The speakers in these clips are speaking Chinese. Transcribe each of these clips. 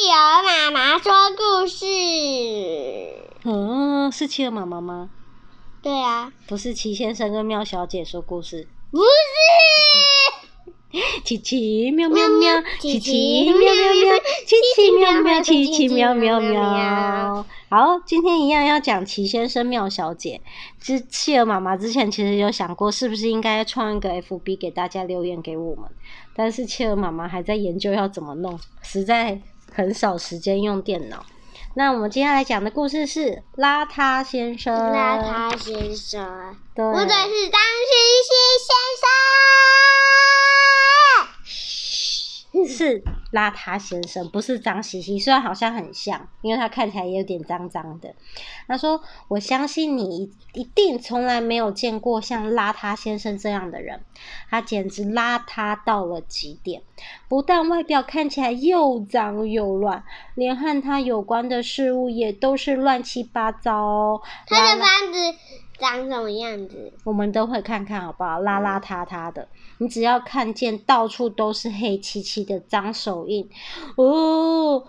企鹅妈妈说故事。嗯，是企鹅妈妈吗？对啊。不是齐先生跟妙小姐说故事。不是。奇奇喵喵喵，奇奇喵喵喵，奇奇喵喵，奇奇喵喵喵。好，今天一样要讲齐先生妙小姐。之企鹅妈妈之前其实有想过，是不是应该创一个 FB 给大家留言给我们？但是企鹅妈妈还在研究要怎么弄，实在很少时间用电脑。那我们接下来讲的故事是邋遢先生。邋遢先生，对，或者，是脏兮兮先生。是邋遢先生，不是脏兮兮，虽然好像很像，因为他看起来也有点脏脏的。他说：“我相信你一定从来没有见过像邋遢先生这样的人，他简直邋遢到了极点。不但外表看起来又脏又乱，连和他有关的事物也都是乱七八糟哦。”他的房子。长什么样子？我们都会看看好不好？邋邋遢遢的，你只要看见到处都是黑漆漆的脏手印，哦，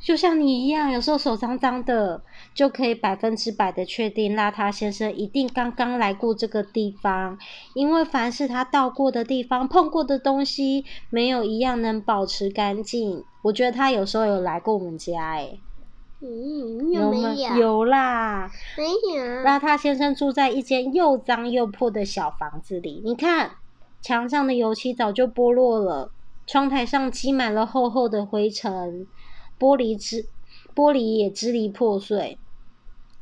就像你一样，有时候手脏脏的，就可以百分之百的确定邋遢先生一定刚刚来过这个地方，因为凡是他到过的地方、碰过的东西，没有一样能保持干净。我觉得他有时候有来过我们家，诶嗯，有没有？啦，没有。邋遢先生住在一间又脏又破的小房子里。你看，墙上的油漆早就剥落了，窗台上积满了厚厚的灰尘，玻璃支玻璃也支离破碎，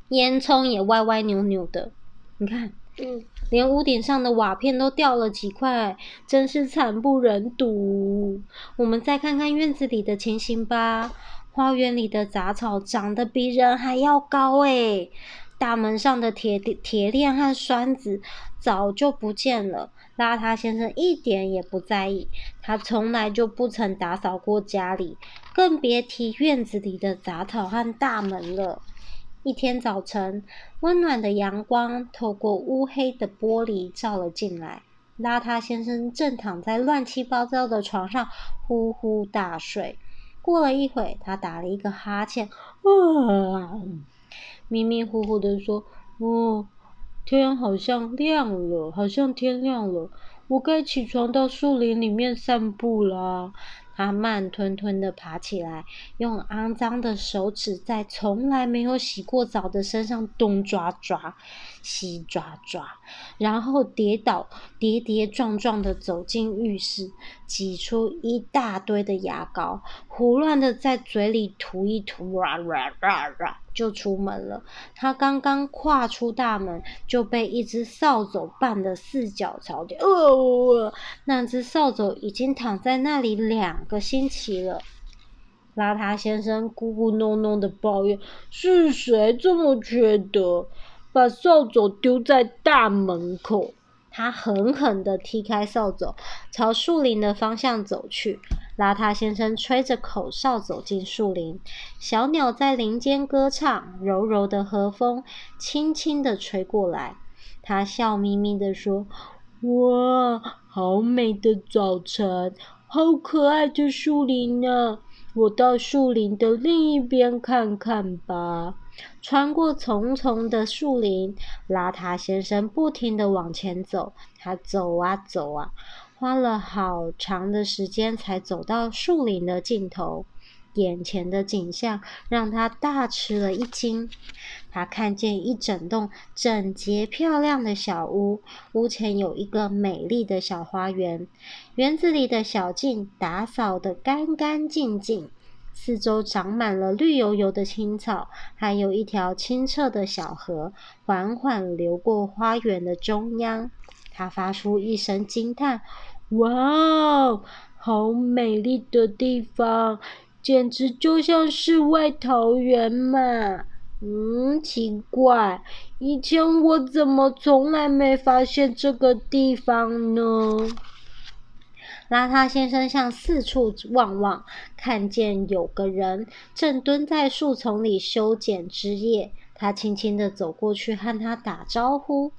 烟囱也歪歪扭扭的。你看，嗯，连屋顶上的瓦片都掉了几块，真是惨不忍睹。我们再看看院子里的情形吧。花园里的杂草长得比人还要高诶，大门上的铁铁链和栓子早就不见了。邋遢先生一点也不在意，他从来就不曾打扫过家里，更别提院子里的杂草和大门了。一天早晨，温暖的阳光透过乌黑的玻璃照了进来，邋遢先生正躺在乱七八糟的床上呼呼大睡。过了一会，他打了一个哈欠，啊，迷迷糊糊的说：“哦，天好像亮了，好像天亮了，我该起床到树林里面散步啦。”他慢吞吞的爬起来，用肮脏的手指在从来没有洗过澡的身上东抓抓、西抓抓，然后跌倒，跌跌撞撞的走进浴室，挤出一大堆的牙膏，胡乱的在嘴里涂一涂，哇哇哇哇，就出门了。他刚刚跨出大门，就被一只扫帚绊得四脚朝天。哦，那只扫帚已经躺在那里两个星期了，邋遢先生咕咕哝哝的抱怨：“是谁这么缺德，把扫帚丢在大门口？”他狠狠的踢开扫帚，朝树林的方向走去。邋遢先生吹着口哨走进树林，小鸟在林间歌唱，柔柔的和风轻轻的吹过来。他笑眯眯的说：“哇，好美的早晨！”好可爱的树林呢！我到树林的另一边看看吧。穿过丛丛的树林，邋遢先生不停地往前走。他走啊走啊，花了好长的时间才走到树林的尽头。眼前的景象让他大吃了一惊。他看见一整栋整洁漂亮的小屋，屋前有一个美丽的小花园，园子里的小径打扫得干干净净，四周长满了绿油油的青草，还有一条清澈的小河缓缓流过花园的中央。他发出一声惊叹：“哇哦，好美丽的地方！”简直就像世外桃源嘛！嗯，奇怪，以前我怎么从来没发现这个地方呢？邋遢先生向四处望望，看见有个人正蹲在树丛里修剪枝叶。他轻轻地走过去，和他打招呼：“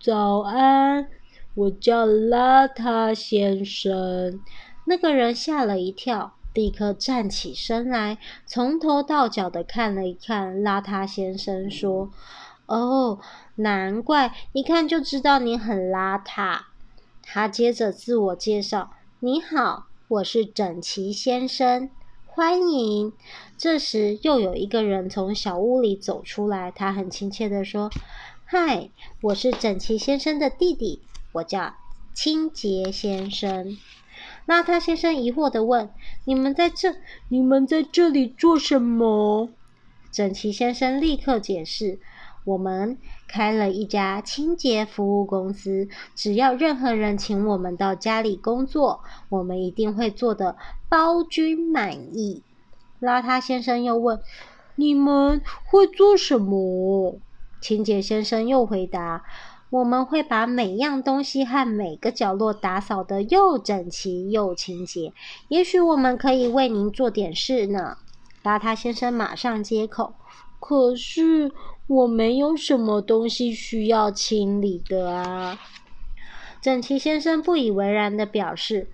早安，我叫邋遢先生。”那个人吓了一跳。立刻站起身来，从头到脚的看了一看邋遢先生，说：“哦，难怪，一看就知道你很邋遢。”他接着自我介绍：“你好，我是整齐先生，欢迎。”这时又有一个人从小屋里走出来，他很亲切地说：“嗨，我是整齐先生的弟弟，我叫清洁先生。”邋遢先生疑惑地问：“你们在这？你们在这里做什么？”整齐先生立刻解释：“我们开了一家清洁服务公司，只要任何人请我们到家里工作，我们一定会做得包君满意。”邋遢先生又问：“你们会做什么？”清洁先生又回答。我们会把每样东西和每个角落打扫得又整齐又清洁。也许我们可以为您做点事呢。邋遢先生马上接口：“可是我没有什么东西需要清理的啊。”整齐先生不以为然地表示：“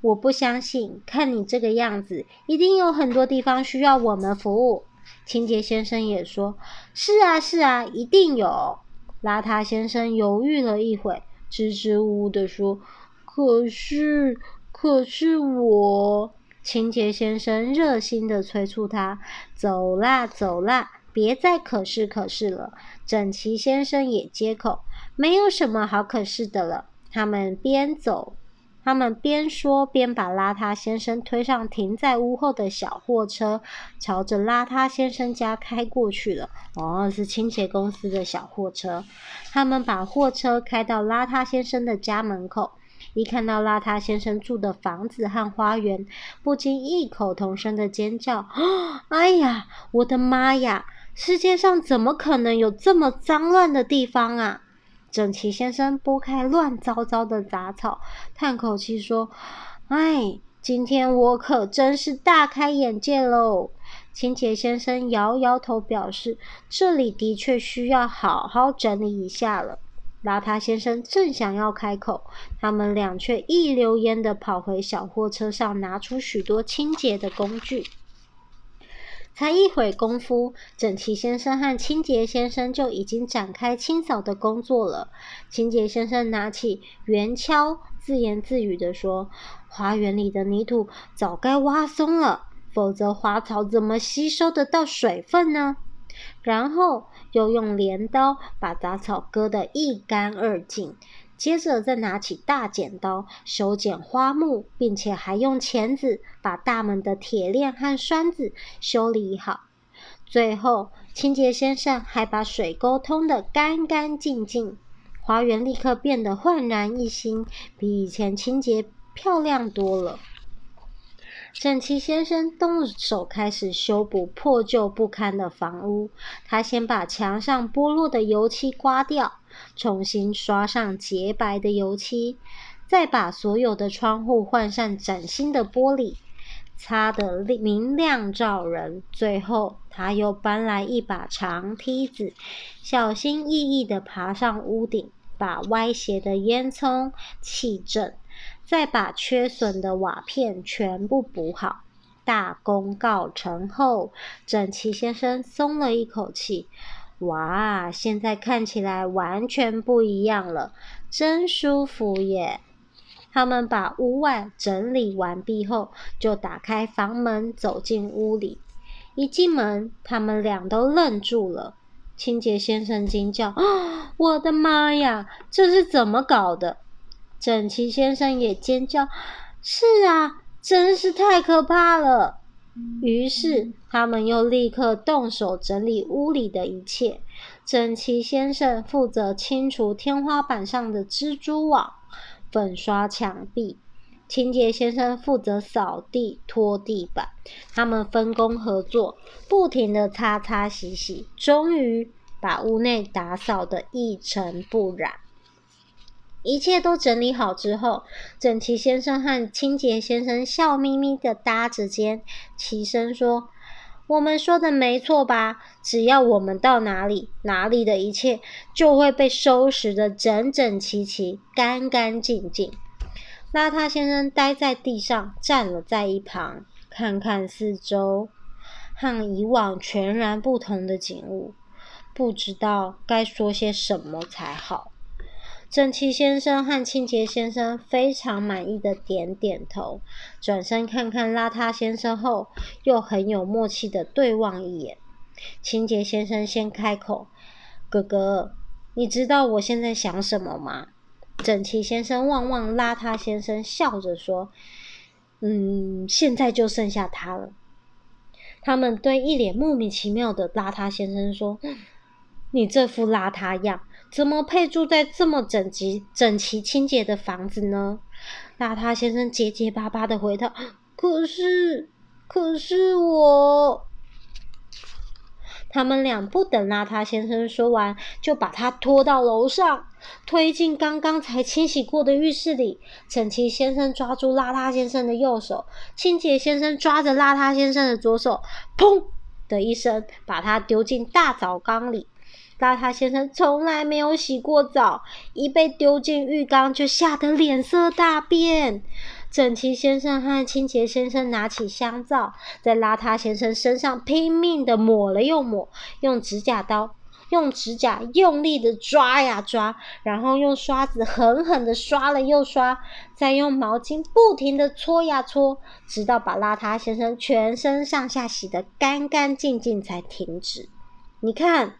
我不相信，看你这个样子，一定有很多地方需要我们服务。”清洁先生也说：“是啊，是啊，一定有。”邋遢先生犹豫了一会，支支吾吾的说：“可是，可是我……”清洁先生热心的催促他：“走啦，走啦，别再可是可是了。”整齐先生也接口：“没有什么好可是的了。”他们边走。他们边说边把邋遢先生推上停在屋后的小货车，朝着邋遢先生家开过去了。哦，是清洁公司的小货车。他们把货车开到邋遢先生的家门口，一看到邋遢先生住的房子和花园，不禁异口同声的尖叫：“哦，哎呀，我的妈呀！世界上怎么可能有这么脏乱的地方啊？”整齐先生拨开乱糟糟的杂草，叹口气说：“哎，今天我可真是大开眼界喽。”清洁先生摇摇头，表示：“这里的确需要好好整理一下了。”邋遢先生正想要开口，他们俩却一溜烟地跑回小货车上，拿出许多清洁的工具。才一会功夫，整齐先生和清洁先生就已经展开清扫的工作了。清洁先生拿起圆锹，自言自语地说：“花园里的泥土早该挖松了，否则花草怎么吸收得到水分呢？”然后又用镰刀把杂草割得一干二净。接着再拿起大剪刀修剪花木，并且还用钳子把大门的铁链和栓子修理好。最后，清洁先生还把水沟通得干干净净，花园立刻变得焕然一新，比以前清洁漂亮多了。整齐先生动手开始修补破旧不堪的房屋。他先把墙上剥落的油漆刮掉，重新刷上洁白的油漆，再把所有的窗户换上崭新的玻璃，擦得明亮照人。最后，他又搬来一把长梯子，小心翼翼地爬上屋顶，把歪斜的烟囱砌正。再把缺损的瓦片全部补好，大功告成后，整齐先生松了一口气。哇，现在看起来完全不一样了，真舒服耶！他们把屋外整理完毕后，就打开房门走进屋里。一进门，他们俩都愣住了。清洁先生惊叫：“哦，我的妈呀，这是怎么搞的？”整齐先生也尖叫：“是啊，真是太可怕了！”于是他们又立刻动手整理屋里的一切。整齐先生负责清除天花板上的蜘蛛网、粉刷墙壁；清洁先生负责扫地、拖地板。他们分工合作，不停地擦擦洗洗，终于把屋内打扫得一尘不染。一切都整理好之后，整齐先生和清洁先生笑眯眯的搭着肩，齐声说：“我们说的没错吧？只要我们到哪里，哪里的一切就会被收拾的整整齐齐、干干净净。”邋遢先生呆在地上，站了在一旁，看看四周，和以往全然不同的景物，不知道该说些什么才好。整齐先生和清洁先生非常满意的点点头，转身看看邋遢先生后，又很有默契的对望一眼。清洁先生先开口：“哥哥，你知道我现在想什么吗？”整齐先生望望邋遢先生，笑着说：“嗯，现在就剩下他了。”他们对一脸莫名其妙的邋遢先生说：“你这副邋遢样。”怎么配住在这么整齐、整齐、清洁的房子呢？邋遢先生结结巴巴的回答：“可是，可是我……”他们俩不等邋遢先生说完，就把他拖到楼上，推进刚刚才清洗过的浴室里。整齐先生抓住邋遢先生的右手，清洁先生抓着邋遢先生的左手，砰的一声，把他丢进大澡缸里。邋遢先生从来没有洗过澡，一被丢进浴缸就吓得脸色大变。整齐先生和清洁先生拿起香皂，在邋遢先生身上拼命的抹了又抹，用指甲刀、用指甲用力的抓呀抓，然后用刷子狠狠的刷了又刷，再用毛巾不停的搓呀搓，直到把邋遢先生全身上下洗得干干净净才停止。你看。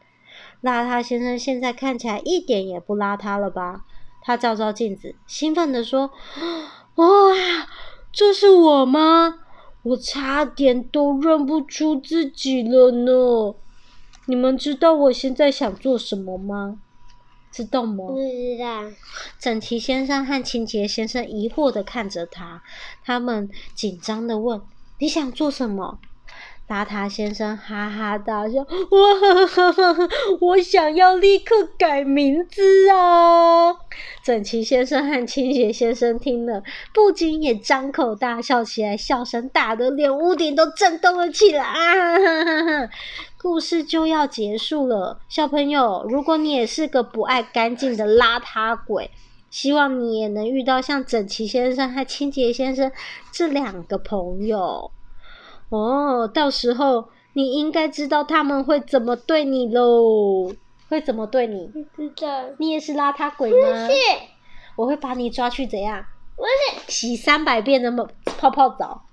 邋遢先生现在看起来一点也不邋遢了吧？他照照镜子，兴奋地说：“哇，这是我吗？我差点都认不出自己了呢！你们知道我现在想做什么吗？知道吗？”不知道。整齐先生和清洁先生疑惑地看着他，他们紧张地问：“你想做什么？”邋遢先生哈哈大笑，哇！我想要立刻改名字啊！整齐先生和清洁先生听了，不禁也张口大笑起来，笑声大得连屋顶都震动了起来。啊！故事就要结束了，小朋友，如果你也是个不爱干净的邋遢鬼，希望你也能遇到像整齐先生和清洁先生这两个朋友。哦，到时候你应该知道他们会怎么对你喽。会怎么对你？不知道。你也是邋遢鬼吗？不是。我会把你抓去怎样？不是。洗三百遍的泡泡澡，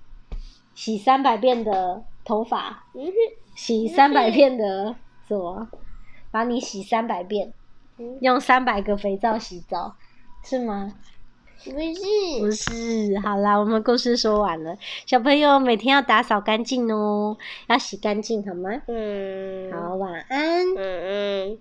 洗三百遍的头发。洗三百遍的什么？把你洗三百遍，用三百个肥皂洗澡，是吗？不是。不是。好啦我们故事说完了小朋友每天要打扫干净哦要洗干净好吗？嗯。好晚安。嗯